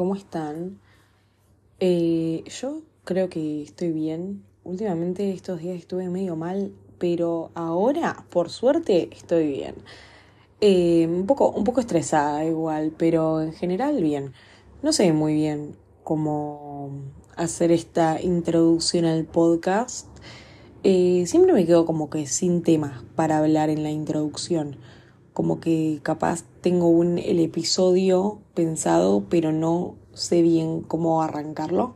¿cómo están? Eh, yo creo que estoy bien. Últimamente estos días estuve medio mal, pero ahora, por suerte, estoy bien. Eh, un poco, un poco estresada igual, pero en general bien. No sé muy bien cómo hacer esta introducción al podcast. Eh, siempre me quedo como que sin temas para hablar en la introducción como que capaz tengo un, el episodio pensado, pero no sé bien cómo arrancarlo.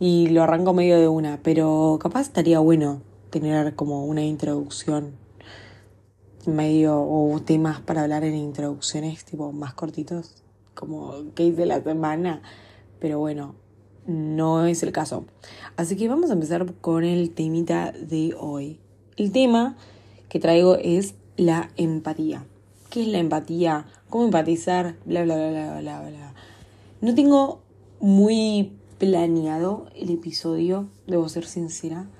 Y lo arranco medio de una, pero capaz estaría bueno tener como una introducción medio o temas para hablar en introducciones tipo más cortitos, como que hice la semana, pero bueno, no es el caso. Así que vamos a empezar con el temita de hoy. El tema que traigo es la empatía qué es la empatía, cómo empatizar, bla, bla, bla, bla, bla, bla. No tengo muy planeado el episodio, debo ser sincera.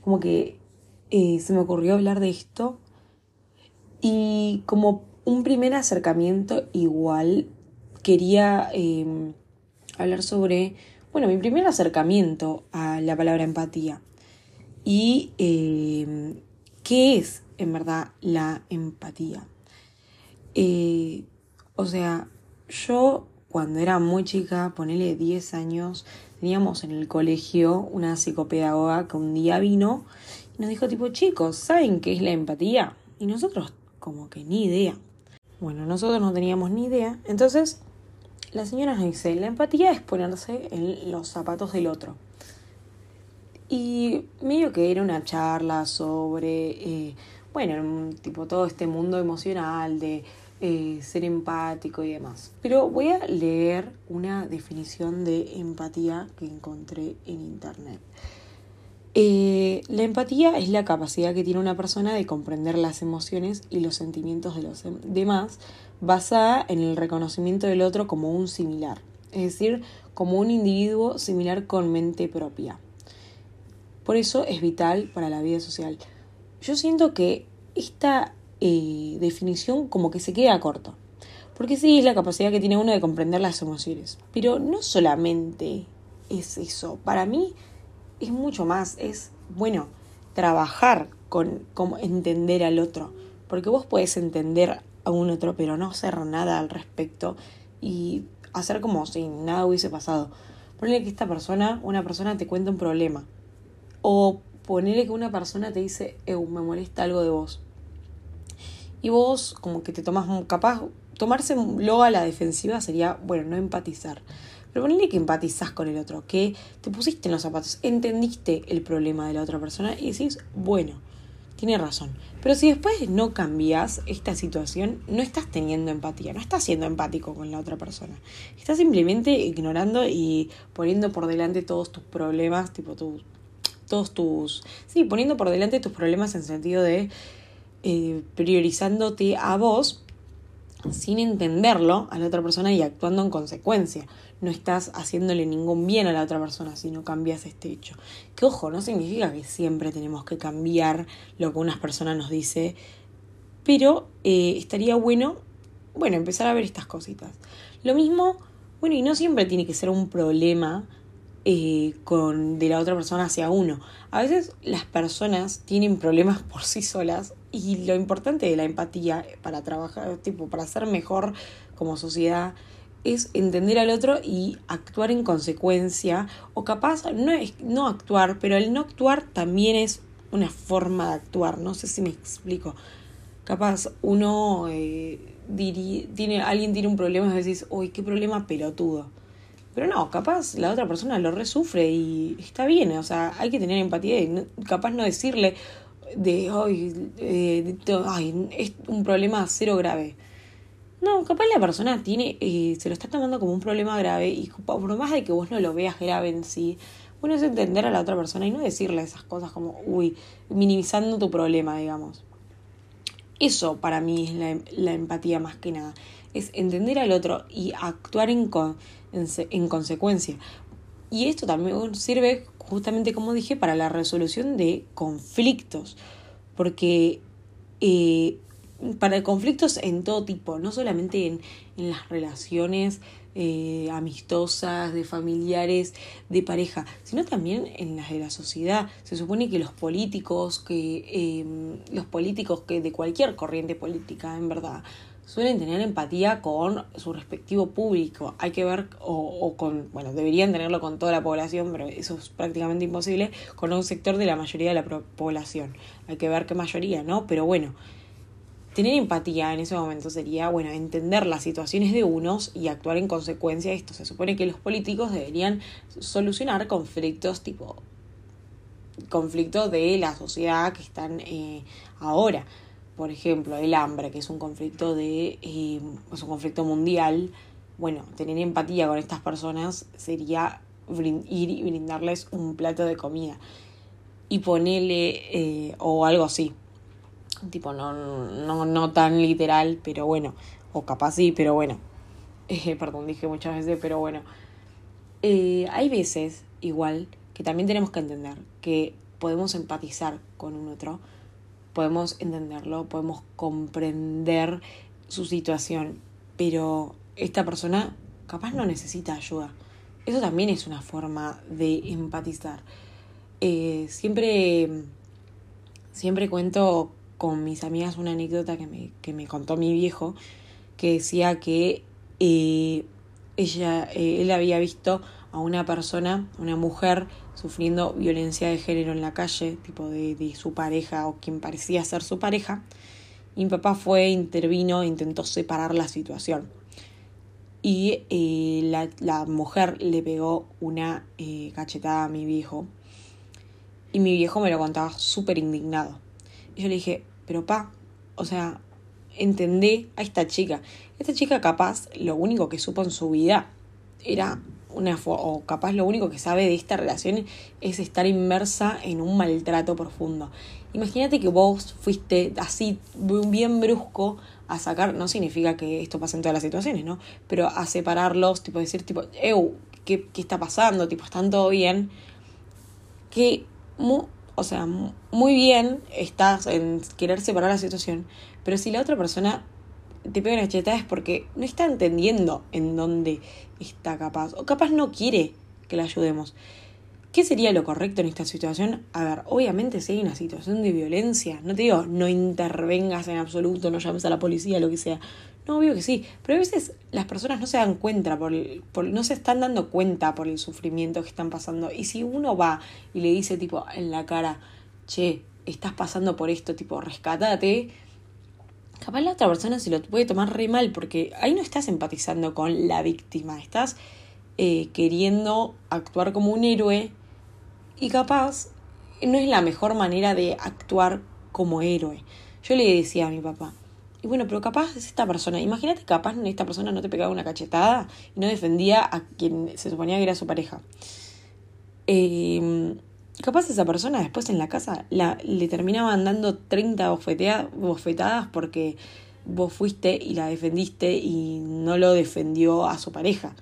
Como que eh, se me ocurrió hablar de esto y como un primer acercamiento igual quería em, hablar sobre, bueno, mi primer acercamiento a la palabra empatía y em, qué es en verdad la empatía. Eh, o sea, yo cuando era muy chica, ponele 10 años, teníamos en el colegio una psicopedagoga que un día vino y nos dijo tipo, chicos, ¿saben qué es la empatía? Y nosotros como que ni idea. Bueno, nosotros no teníamos ni idea. Entonces, la señora nos dice, la empatía es ponerse en los zapatos del otro. Y medio que era una charla sobre, eh, bueno, tipo todo este mundo emocional de eh, ser empático y demás. Pero voy a leer una definición de empatía que encontré en internet. Eh, la empatía es la capacidad que tiene una persona de comprender las emociones y los sentimientos de los em-, demás basada en el reconocimiento del otro como un similar, es decir, como un individuo similar con mente propia. Por eso es vital para la vida social. Yo siento que esta eh, definición como que se queda corto. Porque sí, es la capacidad que tiene uno de comprender las emociones. Pero no solamente es eso. Para mí es mucho más. Es, bueno, trabajar con, entender al otro. Porque vos puedes entender a un otro, pero no hacer nada al respecto. Y hacer como si nada hubiese pasado. Ponle que esta persona, una persona te cuenta un problema. O ponele que una persona te dice, me molesta algo de vos y vos como que te tomas capaz, tomarse luego a la defensiva sería, bueno, no empatizar. Pero ponle que empatizás con el otro, que te pusiste en los zapatos, entendiste el problema de la otra persona y decís, bueno, tiene razón. Pero si después no cambias esta situación, no estás teniendo empatía, no estás siendo empático con la otra persona. Estás simplemente ignorando y poniendo por delante todos tus problemas, tipo tus, todos tus... Sí, poniendo por delante tus problemas en sentido de eh, priorizándote a vos sin entenderlo a la otra persona y actuando en consecuencia. No estás haciéndole ningún bien a la otra persona si no cambias este hecho. Que ojo, no significa que siempre tenemos que cambiar lo que una persona nos dice, pero eh, estaría bueno, bueno, empezar a ver estas cositas. Lo mismo, bueno, y no siempre tiene que ser un problema eh, con, de la otra persona hacia uno. A veces las personas tienen problemas por sí solas y lo importante de la empatía para trabajar, tipo, para ser mejor como sociedad es entender al otro y actuar en consecuencia o capaz no es no actuar, pero el no actuar también es una forma de actuar, no sé si me explico. Capaz uno eh, tiene alguien tiene un problema y decís, "Uy, qué problema pelotudo." Pero no, capaz la otra persona lo resufre y está bien, o sea, hay que tener empatía y capaz no decirle de, eh, ay, es un problema cero grave. No, capaz la persona tiene, eh, se lo está tomando como un problema grave y por más de que vos no lo veas grave en sí, bueno es entender a la otra persona y no decirle esas cosas como, uy, minimizando tu problema, digamos. Eso para mí es la, empatía más que nada, es entender al otro y actuar en, en, consecuencia. Y esto también sirve justamente, como dije, para la resolución de conflictos. Porque eh, para conflictos en todo tipo, no solamente en, en las relaciones eh, amistosas, de familiares, de pareja, sino también en las de la sociedad. Se supone que los políticos, que em, los políticos que de cualquier corriente política, en verdad, suelen tener empatía con su respectivo público. Hay que ver, o, o, con, bueno, deberían tenerlo con toda la población, pero eso es prácticamente imposible, con un sector de la mayoría de la población. Hay que ver qué mayoría, ¿no? Pero bueno, tener empatía en ese momento sería, bueno, entender las situaciones de unos y actuar en consecuencia de esto. Se supone que los políticos deberían solucionar conflictos tipo conflictos de la sociedad que están eh, ahora. Por ejemplo, el hambre, que es un conflicto de eh, es un conflicto mundial. Bueno, tener empatía con estas personas sería ir y brindarles un plato de comida. Y ponerle eh, o algo así. Tipo no, no, no tan literal, pero bueno, o capaz sí, pero bueno, perdón, dije muchas veces, pero bueno, eh, hay veces igual que también tenemos que entender que podemos empatizar con un otro, podemos entenderlo, podemos comprender su situación, pero esta persona capaz no necesita ayuda. Eso también es una forma de empatizar. Eh, siempre, siempre cuento con mis amigas una anécdota que me, que me contó mi viejo, que decía que eh, ella, eh, él había visto a una persona, una mujer, sufriendo violencia de género en la calle, tipo de, su pareja o quien parecía ser su pareja. Y mi papá fue, intervino, intentó separar la situación. Y eh, la, la, mujer le pegó una cachetada a mi viejo. Y mi viejo me lo contaba súper indignado. Y yo le dije, pero pa, o sea, entendé a esta chica. Esta chica capaz lo único que supo en su vida era una o capaz lo único que sabe de esta relación es estar inmersa en un maltrato profundo. Imagínate que vos fuiste así bien brusco a sacar, no significa que esto pase en todas las situaciones, ¿no? Pero a separarlos, tipo decir, tipo, eu, ¿qué, qué está pasando? Tipo, ¿están todo bien? Que o sea, muy bien estás en querer separar la situación, pero si la otra persona te pega una chetada es porque no está entendiendo en dónde está capaz, o capaz no quiere que la ayudemos. ¿Qué sería lo correcto en esta situación? A ver, obviamente si hay una situación de violencia, no te digo no intervengas en absoluto, no llames a la policía, lo que sea. No, obvio que sí, pero a veces las personas no se dan cuenta, por, no se están dando cuenta por el sufrimiento que están pasando. Y si uno va y le dice tipo en la cara, che, estás pasando por esto, tipo, rescatate, capaz la otra persona se lo puede tomar re mal porque ahí no estás empatizando con la víctima, estás eh, queriendo actuar como un héroe y capaz no es la mejor manera de actuar como héroe. Yo le decía a mi papá, y bueno, pero capaz es esta persona. Imagínate, capaz esta persona no te pegaba una cachetada y no defendía a quien se suponía que era su pareja. Eh, capaz esa persona después en la casa la, le terminaban dando 30 bofetadas porque vos fuiste y la defendiste y no lo defendió a su pareja.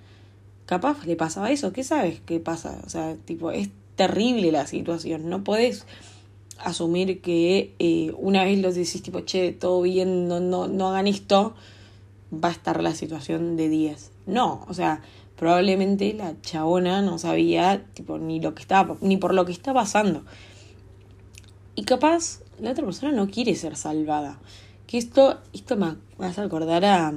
Capaz le pasaba eso, ¿qué sabes qué pasa? O sea, tipo, es terrible la situación, no podés asumir que eh, una vez los decís tipo, che, todo bien, no, no, no hagan esto, va a estar la situación de 10. No, o sea, probablemente la chabona no sabía tipo ni lo que estaba ni por lo que está pasando. Y capaz la otra persona no quiere ser salvada. Que esto esto me hace acordar a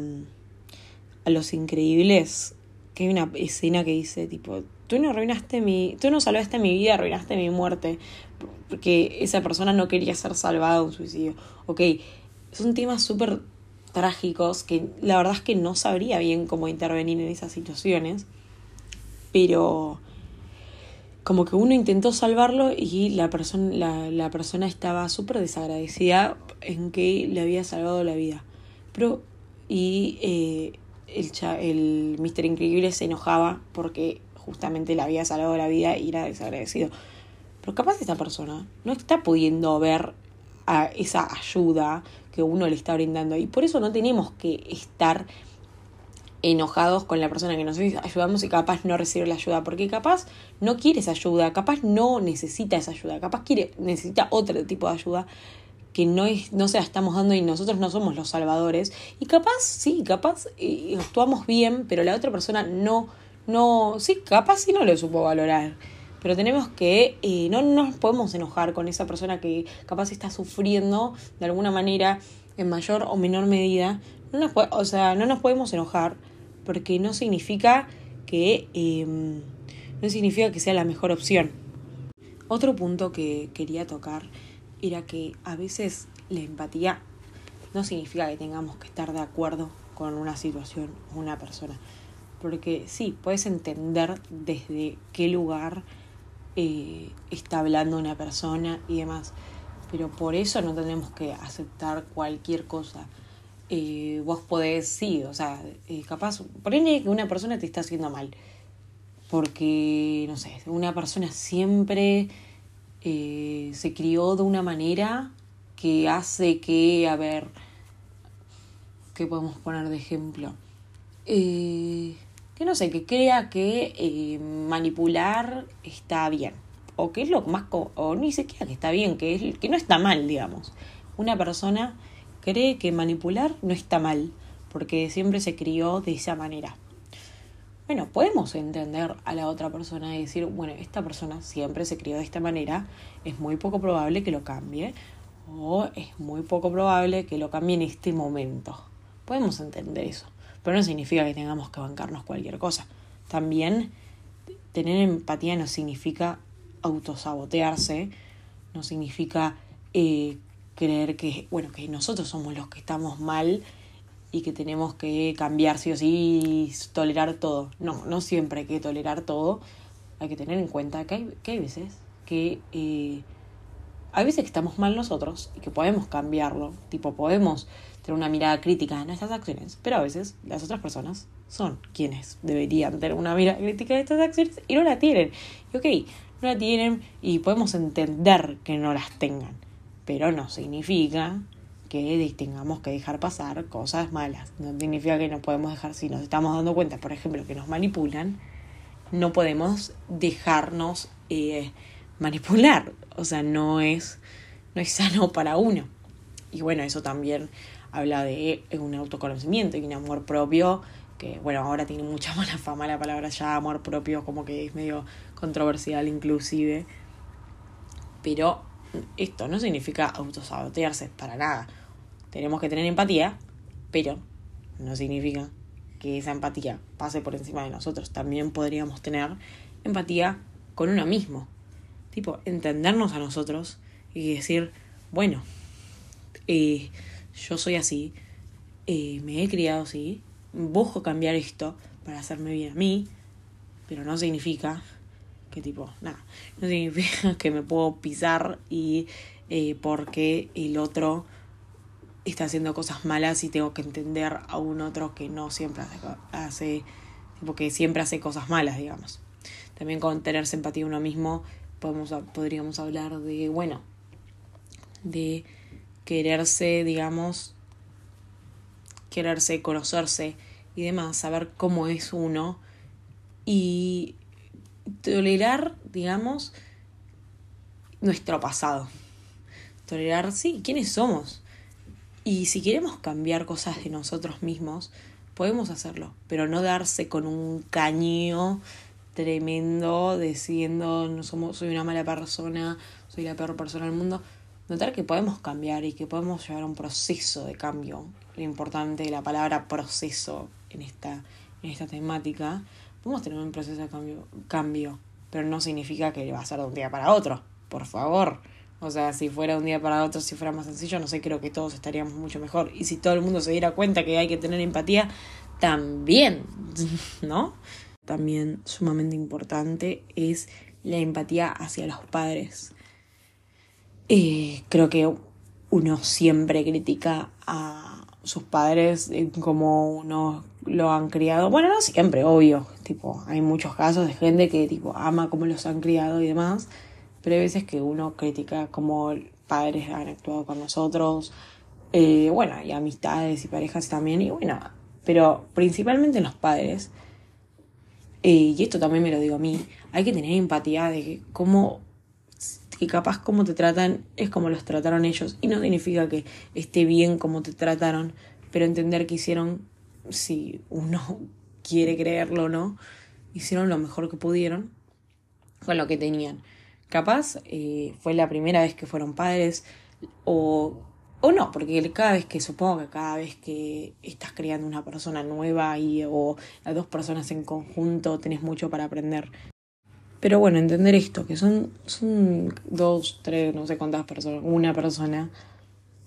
a los increíbles que hay una escena que dice tipo tú no arruinaste mi tú no salvaste mi vida arruinaste mi muerte porque esa persona no quería ser salvada de un suicidio ok son temas súper trágicos que la verdad es que no sabría bien cómo intervenir en esas situaciones, pero como que uno intentó salvarlo y la persona, la, la persona estaba súper desagradecida en que le había salvado la vida. Pero, y eh, el, el Mister Increíble se enojaba porque justamente le había salvado la vida y era desagradecido. Pero capaz esta persona no está pudiendo ver a esa ayuda que uno le está brindando. Y por eso no tenemos que estar enojados con la persona que nos ayudamos y capaz no recibe la ayuda, porque capaz no quiere esa ayuda, capaz no necesita esa ayuda, capaz quiere, necesita otro tipo de ayuda que no, es, no se la estamos dando y nosotros no somos los salvadores. Y capaz, sí, capaz eh, actuamos bien, pero la otra persona no, no, sí, capaz sí no lo supo valorar. Pero tenemos que, eh, no nos podemos enojar con esa persona que capaz está sufriendo de alguna manera, en mayor o menor medida. No nos, o sea, no nos podemos enojar porque no significa que, em, no significa que sea la mejor opción. Otro punto que quería tocar era que a veces la empatía no significa que tengamos que estar de acuerdo con una situación o una persona. Porque sí, puedes entender desde qué lugar eh, está hablando una persona y demás. Pero por eso no tenemos que aceptar cualquier cosa. Eh, vos podés, sí, o sea, eh, capaz, ponele que una persona te está haciendo mal. Porque, no sé, una persona siempre eh, se crió de una manera que hace que, a ver, ¿qué podemos poner de ejemplo? Que no sé, que crea que eh, manipular está bien. O que es lo más... O ni siquiera que está bien, que, es, que no está mal, digamos. Una persona cree que manipular no está mal, porque siempre se crió de esa manera bueno, podemos entender a la otra persona y decir, bueno, esta persona siempre se crió de esta manera, es muy poco probable que lo cambie o es muy poco probable que lo cambie en este momento. Podemos entender eso, pero no significa que tengamos que bancarnos cualquier cosa. También tener empatía no significa autosabotearse, no significa eh, creer que, bueno, que nosotros somos los que estamos mal y que tenemos que cambiar sí o sí y tolerar todo. No, no siempre hay que tolerar todo. Hay que tener en cuenta que hay, que hay veces que eh, hay veces que estamos mal nosotros y que podemos cambiarlo. Tipo, podemos tener una mirada crítica en nuestras acciones, pero a veces las otras personas son quienes deberían tener una mirada crítica de estas acciones y no la tienen. Y ok, no la tienen y podemos entender que no las tengan, pero no significa que tengamos que dejar pasar cosas malas. No significa que no podemos dejar, si nos estamos dando cuenta, por ejemplo, que nos manipulan, no podemos dejarnos eh, manipular. O sea, no es, no es sano para uno. Y bueno, eso también habla de un autoconocimiento y un amor propio, que bueno, ahora tiene mucha mala fama la palabra ya amor propio, como que es medio controversial inclusive. Pero esto no significa autosabotearse para nada tenemos que tener empatía, pero no significa que esa empatía pase por encima de nosotros. También podríamos tener empatía con uno mismo. Tipo, entendernos a nosotros y decir, bueno, eh, yo soy así, eh, me he criado así, busco cambiar esto para hacerme bien a mí, pero no significa que tipo, nada, no significa que me puedo pisar y eh, porque el otro está haciendo cosas malas y tengo que entender a un otro que no siempre hace, hace que siempre hace cosas malas, digamos. También con tener simpatía uno mismo podemos, podríamos hablar de, bueno, de quererse, digamos, quererse, conocerse y demás, saber cómo es uno y tolerar, digamos, nuestro pasado. Tolerar, sí, quiénes somos y si queremos cambiar cosas de nosotros mismos, podemos hacerlo, pero no darse con un caño tremendo diciendo no somos soy una mala persona, soy la peor persona del mundo. Notar que podemos cambiar y que podemos llevar un proceso de cambio. Lo importante de la palabra proceso en esta, en esta temática. Podemos tener un proceso de cambio, cambio, pero no significa que va a ser de un día para otro. Por favor. O sea, si fuera un día para otro, si fuera más sencillo, no sé, creo que todos estaríamos mucho mejor. Y si todo el mundo se diera cuenta que hay que tener empatía, también, ¿no? También sumamente importante es la empatía hacia los padres. Eh, creo que uno siempre critica a sus padres como uno lo han criado. Bueno, no siempre, obvio. Tipo, hay muchos casos de gente que tipo ama cómo los han criado y demás pero hay veces que uno critica cómo padres han actuado con nosotros, eh, bueno, y amistades y parejas también, y bueno, pero principalmente los padres, eh, y esto también me lo digo a mí, hay que tener empatía de cómo capaz como te tratan es como los trataron ellos. Y no significa que esté bien como te trataron, pero entender que hicieron, si uno quiere creerlo o no, hicieron lo mejor que pudieron con lo que tenían. Capaz eh, fue la primera vez que fueron padres o, o no, porque cada vez que supongo que cada vez que estás creando una persona nueva y, o las dos personas en conjunto tenés mucho para aprender. Pero bueno, entender esto, que son, son dos, tres, no sé cuántas personas, una persona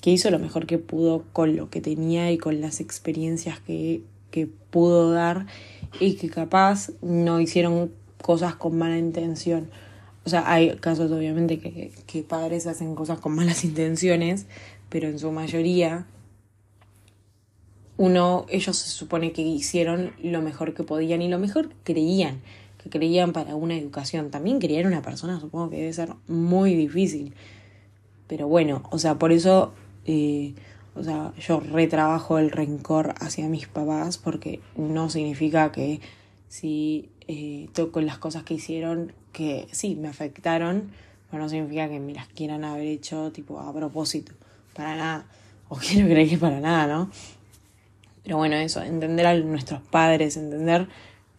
que hizo lo mejor que pudo con lo que tenía y con las experiencias que, que pudo dar y que capaz no hicieron cosas con mala intención. O sea, hay casos obviamente que, que padres hacen cosas con malas intenciones, pero en su mayoría uno, ellos se supone que hicieron lo mejor que podían y lo mejor creían, creían para una educación. También criar una persona supongo que debe ser muy difícil. Pero bueno, o sea, por eso, eh, o sea, yo retrabajo el rencor hacia mis papás porque no significa que si eh, con las cosas que hicieron, que sí, me afectaron, pero no significa que me las quieran haber hecho tipo a propósito, para nada, o quiero creer que para nada, ¿no? Pero bueno, eso, entender a nuestros padres, entender,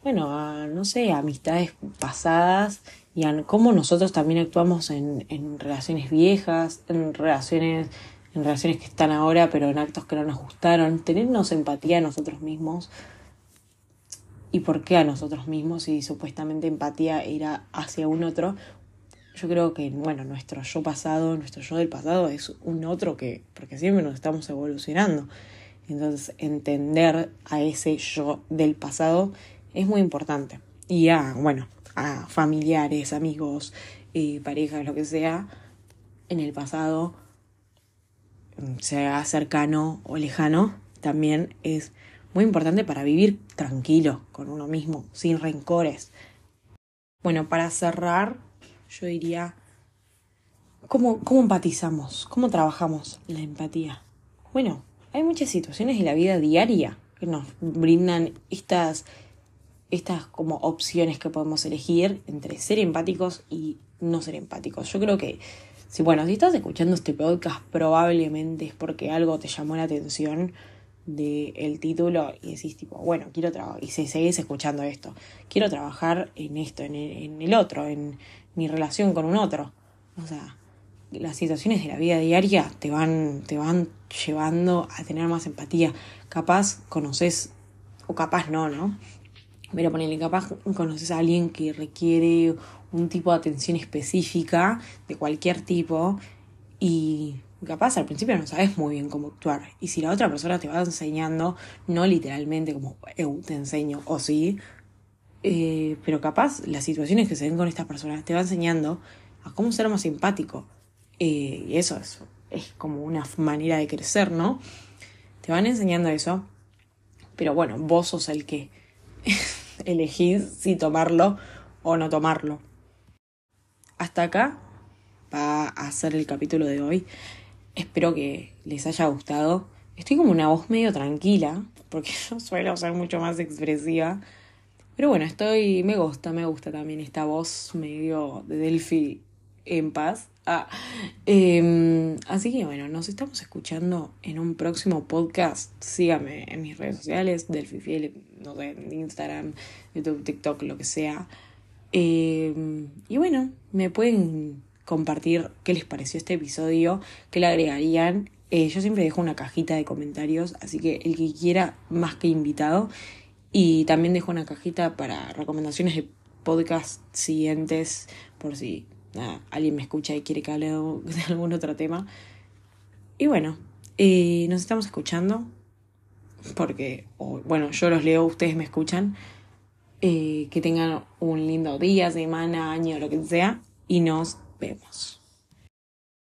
bueno, a, no sé, amistades pasadas y a cómo nosotros también actuamos en, relaciones viejas, en relaciones en relaciones que están ahora, pero en actos que no nos gustaron, tenernos empatía a nosotros mismos, y por qué a nosotros mismos y supuestamente empatía era hacia un otro. Yo creo que, bueno, nuestro yo pasado, nuestro yo del pasado es un otro que, porque siempre nos estamos evolucionando. Entonces, entender a ese yo del pasado es muy importante. Y a, bueno, a familiares, amigos, eh, parejas, lo que sea, en el pasado, sea cercano o lejano, también es muy importante para vivir tranquilo con uno mismo, sin rencores. Bueno, para cerrar, yo diría, ¿cómo, cómo empatizamos? ¿Cómo trabajamos la empatía? Bueno, hay muchas situaciones en la vida diaria que nos brindan estas, estas como opciones que podemos elegir entre ser empáticos y no ser empáticos. Yo creo que, si bueno, si estás escuchando este podcast, probablemente es porque algo te llamó la atención del título y decís tipo, bueno, quiero trabajar, y si seguís escuchando esto, quiero trabajar en esto, en el, en el otro, en mi relación con un otro. O sea, las situaciones de la vida diaria te van, te van llevando a tener más empatía. Capaz conoces, o capaz no, ¿no? Pero ponele, capaz conoces a alguien que requiere un tipo de atención específica, de cualquier tipo, y capaz al principio no sabes muy bien cómo actuar. Y si la otra persona te va enseñando, no literalmente como eu te enseño, o sí, eh, pero capaz las situaciones que se ven con estas personas te va enseñando a cómo ser más simpático. Eh, y eso es, es como una manera de crecer, ¿no? Te van enseñando eso, pero bueno, vos sos el que elegís si tomarlo o no tomarlo. Hasta acá va a ser el capítulo de hoy. Espero que les haya gustado. Estoy como una voz medio tranquila, porque yo suelo ser mucho más expresiva. Pero bueno, estoy. me gusta, me gusta también esta voz medio de Delphi en paz. Ah, em, así que bueno, nos estamos escuchando en un próximo podcast. Síganme en mis redes sociales, Delphi Fiel, no sé, Instagram, YouTube, TikTok, lo que sea. Em, y bueno, me pueden compartir qué les pareció este episodio, qué le agregarían. Eh, yo siempre dejo una cajita de comentarios, así que el que quiera, más que invitado. Y también dejo una cajita para recomendaciones de podcast siguientes, por si alguien me escucha y quiere que hable de algún otro tema. Y bueno, eh, nos estamos escuchando, porque, bueno, yo los leo, ustedes me escuchan. Eh, que tengan un lindo día, semana, año, lo que sea, y nos vemos.